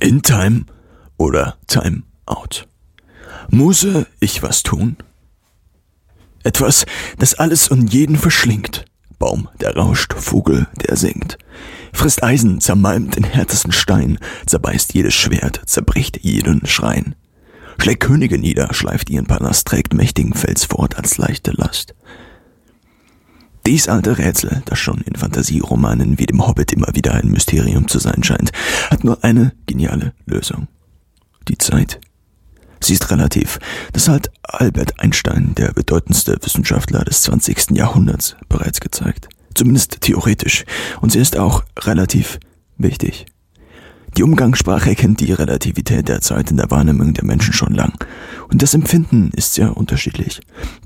In Time oder Time Out. Muse ich was tun? Etwas, das alles und jeden verschlingt. Baum, der rauscht, Vogel, der singt. Frisst Eisen, zermalmt den härtesten Stein, zerbeißt jedes Schwert, zerbricht jeden Schrein. Schlägt Könige nieder, schleift ihren Palast, trägt mächtigen Fels fort als leichte Last. Dies alte Rätsel, das schon in Fantasieromanen wie dem Hobbit immer wieder ein Mysterium zu sein scheint, hat nur eine geniale Lösung. Die Zeit. Sie ist relativ. Das hat Albert Einstein, der bedeutendste Wissenschaftler des 20. Jahrhunderts, bereits gezeigt. Zumindest theoretisch. Und sie ist auch relativ wichtig. Die Umgangssprache kennt die Relativität der Zeit in der Wahrnehmung der Menschen schon lang. Und das Empfinden ist sehr unterschiedlich.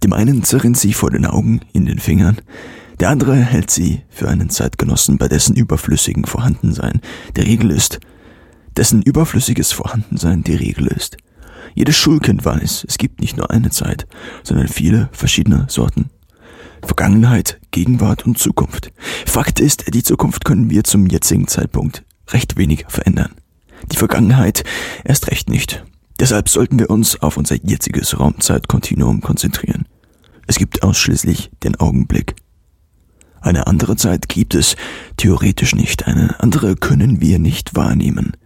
Dem einen zerrinnt sie vor den Augen, in den Fingern. Der andere hält sie für einen Zeitgenossen, bei dessen überflüssigen Vorhandensein der Regel ist. Dessen überflüssiges Vorhandensein die Regel ist. Jedes Schulkind weiß, es gibt nicht nur eine Zeit, sondern viele verschiedene Sorten. Vergangenheit, Gegenwart und Zukunft. Fakt ist, die Zukunft können wir zum jetzigen Zeitpunkt recht wenig verändern. Die Vergangenheit erst recht nicht. Deshalb sollten wir uns auf unser jetziges Raumzeitkontinuum konzentrieren. Es gibt ausschließlich den Augenblick. Eine andere Zeit gibt es theoretisch nicht, eine andere können wir nicht wahrnehmen.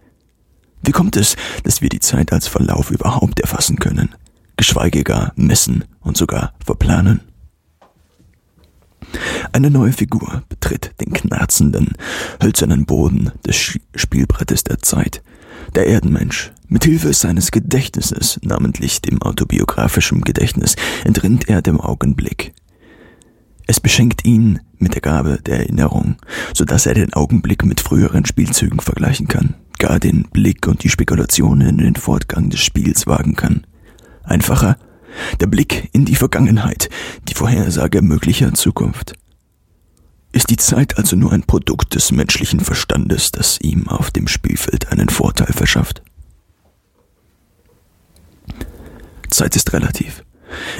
Wie kommt es, dass wir die Zeit als Verlauf überhaupt erfassen können, geschweige gar messen und sogar verplanen? Eine neue Figur betritt den knarzenden, hölzernen Boden des Spielbrettes der Zeit. Der Erdenmensch. Mit Hilfe seines Gedächtnisses, namentlich dem autobiografischen Gedächtnis, entrinnt er dem Augenblick. Es beschenkt ihn mit der Gabe der Erinnerung, so dass er den Augenblick mit früheren Spielzügen vergleichen kann, gar den Blick und die Spekulationen in den Fortgang des Spiels wagen kann. Einfacher der Blick in die Vergangenheit, die Vorhersage möglicher Zukunft. Ist die Zeit also nur ein Produkt des menschlichen Verstandes, das ihm auf dem Spielfeld einen Vorteil verschafft? Zeit ist relativ.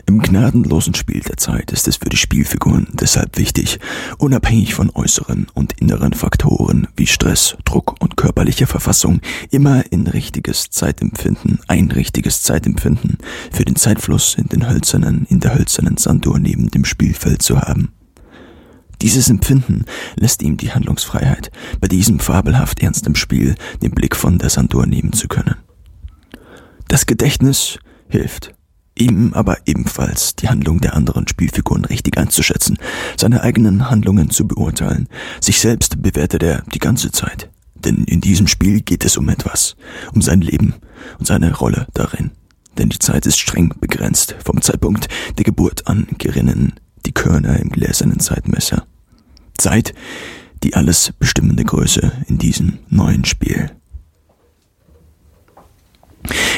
Im gnadenlosen Spiel der Zeit ist es für die Spielfiguren deshalb wichtig, unabhängig von äußeren und inneren Faktoren wie Stress, Druck und körperliche Verfassung, immer in richtiges Zeitempfinden, ein richtiges Zeitempfinden für den Zeitfluss in den hölzernen, in der hölzernen Sanduhr neben dem Spielfeld zu haben. Dieses Empfinden lässt ihm die Handlungsfreiheit, bei diesem fabelhaft ernstem Spiel den Blick von der Sanduhr nehmen zu können. Das Gedächtnis hilft, ihm aber ebenfalls die Handlung der anderen Spielfiguren richtig einzuschätzen, seine eigenen Handlungen zu beurteilen. Sich selbst bewertet er die ganze Zeit. Denn in diesem Spiel geht es um etwas, um sein Leben und seine Rolle darin. Denn die Zeit ist streng begrenzt. Vom Zeitpunkt der Geburt an gerinnen die Körner im gläsernen Zeitmesser. Zeit, die alles bestimmende Größe in diesem neuen Spiel.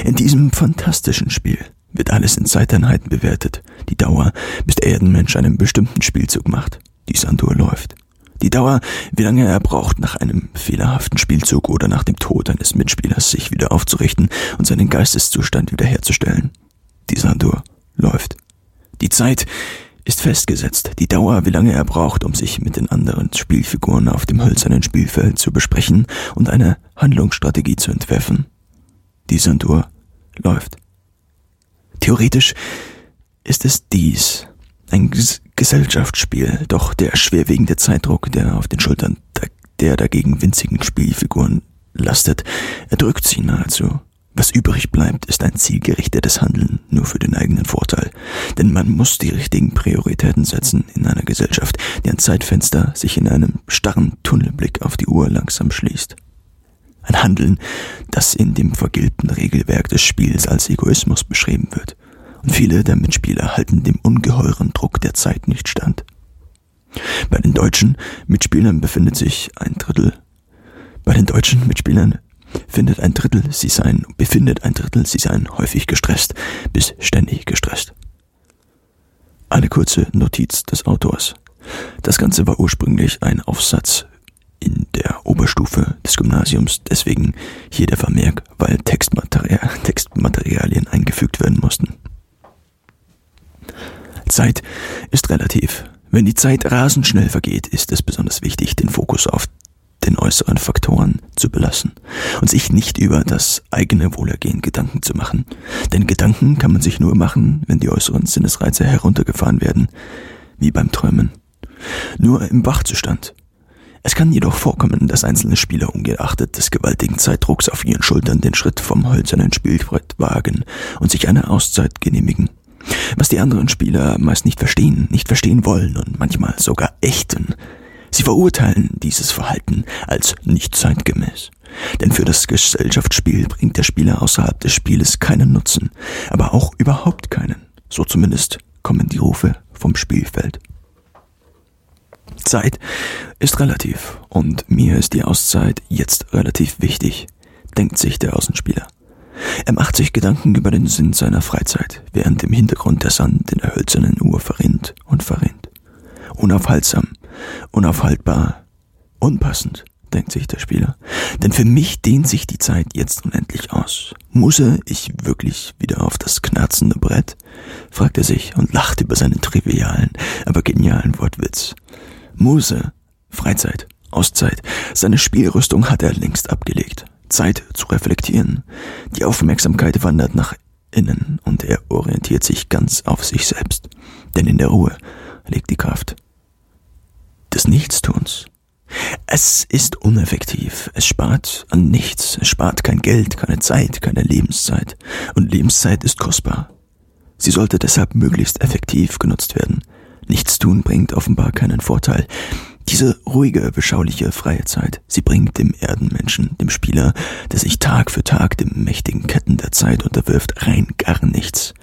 In diesem fantastischen Spiel wird alles in Zeiteinheiten bewertet. Die Dauer, bis der Erdenmensch einen bestimmten Spielzug macht. Die Sanduhr läuft. Die Dauer, wie lange er braucht, nach einem fehlerhaften Spielzug oder nach dem Tod eines Mitspielers sich wieder aufzurichten und seinen Geisteszustand wiederherzustellen. Die Sanduhr läuft. Die Zeit ist festgesetzt. Die Dauer, wie lange er braucht, um sich mit den anderen Spielfiguren auf dem hölzernen Spielfeld zu besprechen und eine Handlungsstrategie zu entwerfen. Die Sanduhr läuft. Theoretisch ist es dies, ein Gesellschaftsspiel, doch der schwerwiegende Zeitdruck, der auf den Schultern der dagegen winzigen Spielfiguren lastet, erdrückt sie nahezu. Was übrig bleibt, ist ein zielgerichtetes Handeln nur für den eigenen Vorteil. Denn man muss die richtigen Prioritäten setzen in einer Gesellschaft, deren Zeitfenster sich in einem starren Tunnelblick auf die Uhr langsam schließt. Ein Handeln, das in dem vergilbten Regelwerk des Spiels als Egoismus beschrieben wird. Und viele der Mitspieler halten dem ungeheuren Druck der Zeit nicht stand. Bei den deutschen Mitspielern befindet sich ein Drittel. Bei den deutschen Mitspielern findet ein Drittel sie seien, befindet ein Drittel sie seien häufig gestresst, bis ständig gestresst. Eine kurze Notiz des Autors. Das Ganze war ursprünglich ein Aufsatz in der Oberstufe des Gymnasiums, deswegen hier der Vermerk, weil Textmaterial, Textmaterialien eingefügt werden mussten. Zeit ist relativ. Wenn die Zeit rasend schnell vergeht, ist es besonders wichtig, den Fokus auf den äußeren Faktoren zu belassen und sich nicht über das eigene Wohlergehen Gedanken zu machen. Denn Gedanken kann man sich nur machen, wenn die äußeren Sinnesreize heruntergefahren werden, wie beim Träumen. Nur im Wachzustand. Es kann jedoch vorkommen, dass einzelne Spieler ungeachtet des gewaltigen Zeitdrucks auf ihren Schultern den Schritt vom hölzernen Spielbrett wagen und sich eine Auszeit genehmigen. Was die anderen Spieler meist nicht verstehen, nicht verstehen wollen und manchmal sogar ächten, Sie verurteilen dieses Verhalten als nicht zeitgemäß. Denn für das Gesellschaftsspiel bringt der Spieler außerhalb des Spieles keinen Nutzen, aber auch überhaupt keinen. So zumindest kommen die Rufe vom Spielfeld. Zeit ist relativ und mir ist die Auszeit jetzt relativ wichtig, denkt sich der Außenspieler. Er macht sich Gedanken über den Sinn seiner Freizeit, während im Hintergrund der Sand in der hölzernen Uhr verrinnt und verrinnt. Unaufhaltsam Unaufhaltbar. Unpassend, denkt sich der Spieler. Denn für mich dehnt sich die Zeit jetzt unendlich aus. Musse ich wirklich wieder auf das knarzende Brett? fragt er sich und lacht über seinen trivialen, aber genialen Wortwitz. Muse, Freizeit, Auszeit, seine Spielrüstung hat er längst abgelegt. Zeit zu reflektieren. Die Aufmerksamkeit wandert nach innen und er orientiert sich ganz auf sich selbst. Denn in der Ruhe liegt die Kraft des Nichtstuns. Es ist uneffektiv, es spart an nichts, es spart kein Geld, keine Zeit, keine Lebenszeit. Und Lebenszeit ist kostbar. Sie sollte deshalb möglichst effektiv genutzt werden. Nichtstun bringt offenbar keinen Vorteil. Diese ruhige, beschauliche freie Zeit, sie bringt dem Erdenmenschen, dem Spieler, der sich Tag für Tag dem mächtigen Ketten der Zeit unterwirft, rein gar nichts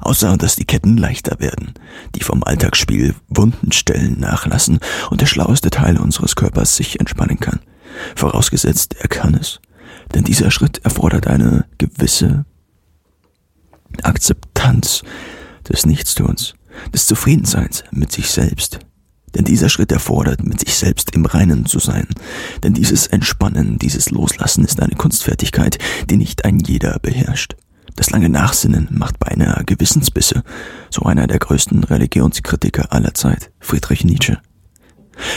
außer dass die Ketten leichter werden, die vom Alltagsspiel wunden Stellen nachlassen und der schlaueste Teil unseres Körpers sich entspannen kann. Vorausgesetzt, er kann es. Denn dieser Schritt erfordert eine gewisse Akzeptanz des Nichtstuns, des Zufriedenseins mit sich selbst. Denn dieser Schritt erfordert, mit sich selbst im Reinen zu sein. Denn dieses Entspannen, dieses Loslassen ist eine Kunstfertigkeit, die nicht ein jeder beherrscht. Das lange Nachsinnen macht beinahe Gewissensbisse, so einer der größten Religionskritiker aller Zeit, Friedrich Nietzsche.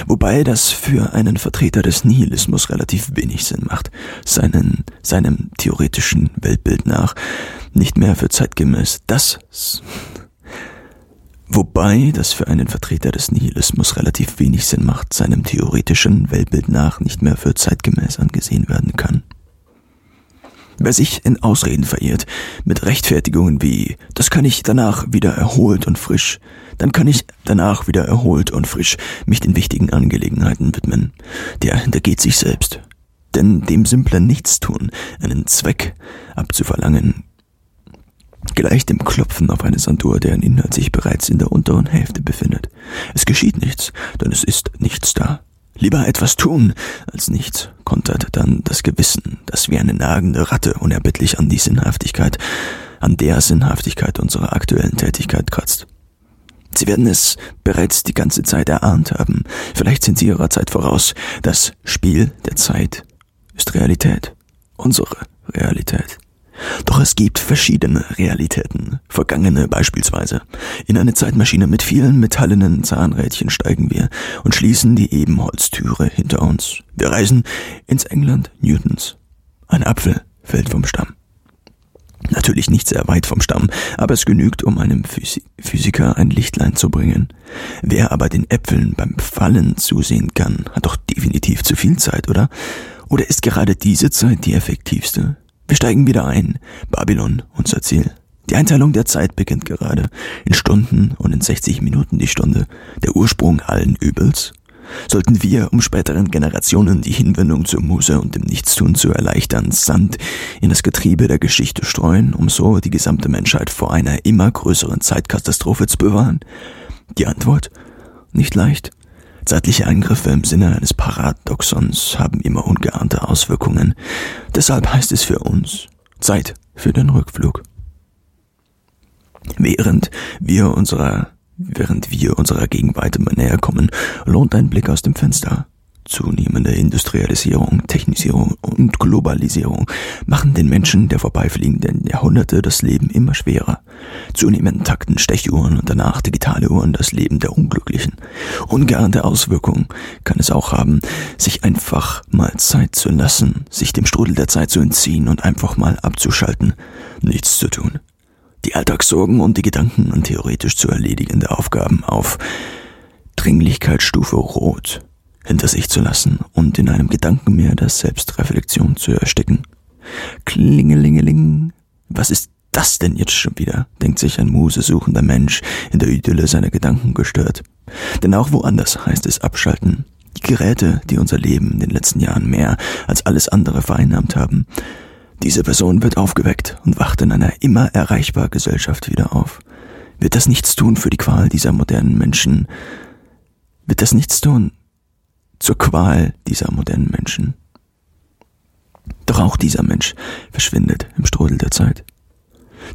Wobei das für einen Vertreter des Nihilismus relativ wenig Sinn macht, seinen, seinem theoretischen Weltbild nach nicht mehr für zeitgemäß das Wobei das für einen Vertreter des Nihilismus relativ wenig Sinn macht, seinem theoretischen Weltbild nach nicht mehr für zeitgemäß angesehen werden kann. Wer sich in Ausreden verirrt, mit Rechtfertigungen wie, das kann ich danach wieder erholt und frisch, dann kann ich danach wieder erholt und frisch mich den wichtigen Angelegenheiten widmen, der hintergeht sich selbst. Denn dem simplen Nichtstun, einen Zweck abzuverlangen, gleicht dem Klopfen auf eine Sanduhr, deren Inhalt sich bereits in der unteren Hälfte befindet. Es geschieht nichts, denn es ist nichts da. Lieber etwas tun als nichts, kontert dann das Gewissen, das wie eine nagende Ratte unerbittlich an die Sinnhaftigkeit, an der Sinnhaftigkeit unserer aktuellen Tätigkeit kratzt. Sie werden es bereits die ganze Zeit erahnt haben. Vielleicht sind Sie Ihrer Zeit voraus. Das Spiel der Zeit ist Realität. Unsere Realität. Doch es gibt verschiedene Realitäten, vergangene beispielsweise. In eine Zeitmaschine mit vielen metallenen Zahnrädchen steigen wir und schließen die Ebenholztüre hinter uns. Wir reisen ins England Newtons. Ein Apfel fällt vom Stamm. Natürlich nicht sehr weit vom Stamm, aber es genügt, um einem Physi Physiker ein Lichtlein zu bringen. Wer aber den Äpfeln beim Fallen zusehen kann, hat doch definitiv zu viel Zeit, oder? Oder ist gerade diese Zeit die effektivste? Wir steigen wieder ein. Babylon, unser Ziel. Die Einteilung der Zeit beginnt gerade. In Stunden und in 60 Minuten die Stunde. Der Ursprung allen Übels. Sollten wir, um späteren Generationen die Hinwendung zur Muse und dem Nichtstun zu erleichtern, Sand in das Getriebe der Geschichte streuen, um so die gesamte Menschheit vor einer immer größeren Zeitkatastrophe zu bewahren? Die Antwort? Nicht leicht. Zeitliche Eingriffe im Sinne eines Paradoxons haben immer ungeahnte Auswirkungen. Deshalb heißt es für uns Zeit für den Rückflug. Während wir unserer, während wir unserer Gegenwart immer näher kommen, lohnt ein Blick aus dem Fenster. Zunehmende Industrialisierung, Technisierung und Globalisierung machen den Menschen der vorbeifliegenden Jahrhunderte das Leben immer schwerer. Zunehmend takten Stechuhren und danach digitale Uhren das Leben der Unglücklichen. Ungeahnte Auswirkungen kann es auch haben, sich einfach mal Zeit zu lassen, sich dem Strudel der Zeit zu entziehen und einfach mal abzuschalten, nichts zu tun. Die Alltagssorgen und die Gedanken an theoretisch zu erledigende Aufgaben auf Dringlichkeitsstufe Rot hinter sich zu lassen und in einem Gedankenmeer der Selbstreflexion zu ersticken. Klingelingeling. Was ist das denn jetzt schon wieder? denkt sich ein musesuchender Mensch in der Idylle seiner Gedanken gestört. Denn auch woanders heißt es abschalten. Die Geräte, die unser Leben in den letzten Jahren mehr als alles andere vereinnahmt haben. Diese Person wird aufgeweckt und wacht in einer immer erreichbar Gesellschaft wieder auf. Wird das nichts tun für die Qual dieser modernen Menschen? Wird das nichts tun zur Qual dieser modernen Menschen. Doch auch dieser Mensch verschwindet im Strudel der Zeit.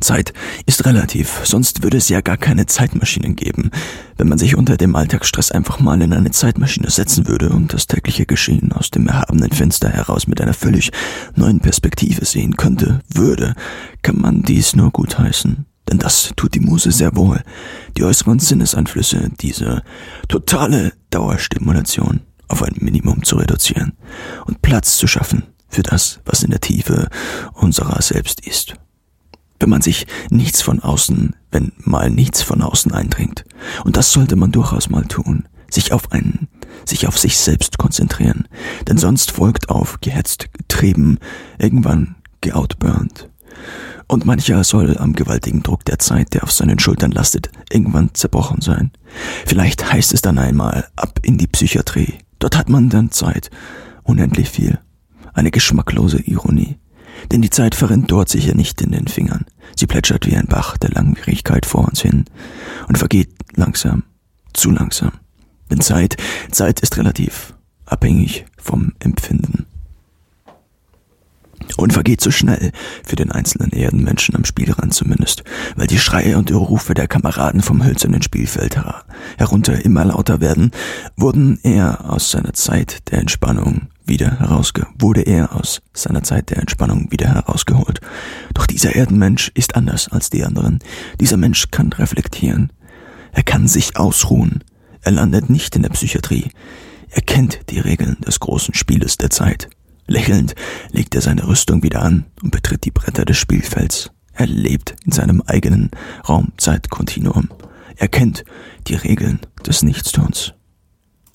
Zeit ist relativ, sonst würde es ja gar keine Zeitmaschinen geben, wenn man sich unter dem Alltagsstress einfach mal in eine Zeitmaschine setzen würde und das tägliche Geschehen aus dem erhabenen Fenster heraus mit einer völlig neuen Perspektive sehen könnte, würde, kann man dies nur gutheißen. Denn das tut die Muse sehr wohl. Die äußeren Sinneseinflüsse, diese totale Dauerstimulation auf ein Minimum zu reduzieren und Platz zu schaffen für das, was in der Tiefe unserer selbst ist. Wenn man sich nichts von außen, wenn mal nichts von außen eindringt, und das sollte man durchaus mal tun, sich auf einen, sich auf sich selbst konzentrieren, denn sonst folgt auf gehetzt, getrieben, irgendwann geoutburnt. Und mancher soll am gewaltigen Druck der Zeit, der auf seinen Schultern lastet, irgendwann zerbrochen sein. Vielleicht heißt es dann einmal ab in die Psychiatrie, Dort hat man dann Zeit. Unendlich viel. Eine geschmacklose Ironie. Denn die Zeit verrinnt dort sicher nicht in den Fingern. Sie plätschert wie ein Bach der Langwierigkeit vor uns hin und vergeht langsam, zu langsam. Denn Zeit, Zeit ist relativ, abhängig vom Empfinden und vergeht so schnell, für den einzelnen Erdenmenschen am Spielrand zumindest, weil die Schreie und die Rufe der Kameraden vom hölzernen Spielfeld her herunter immer lauter werden, wurden er aus seiner Zeit der Entspannung wieder herausge wurde er aus seiner Zeit der Entspannung wieder herausgeholt. Doch dieser Erdenmensch ist anders als die anderen. Dieser Mensch kann reflektieren. Er kann sich ausruhen. Er landet nicht in der Psychiatrie. Er kennt die Regeln des großen Spieles der Zeit. Lächelnd legt er seine Rüstung wieder an und betritt die Bretter des Spielfelds. Er lebt in seinem eigenen Raum-Zeit-Kontinuum. Er kennt die Regeln des Nichtstuns.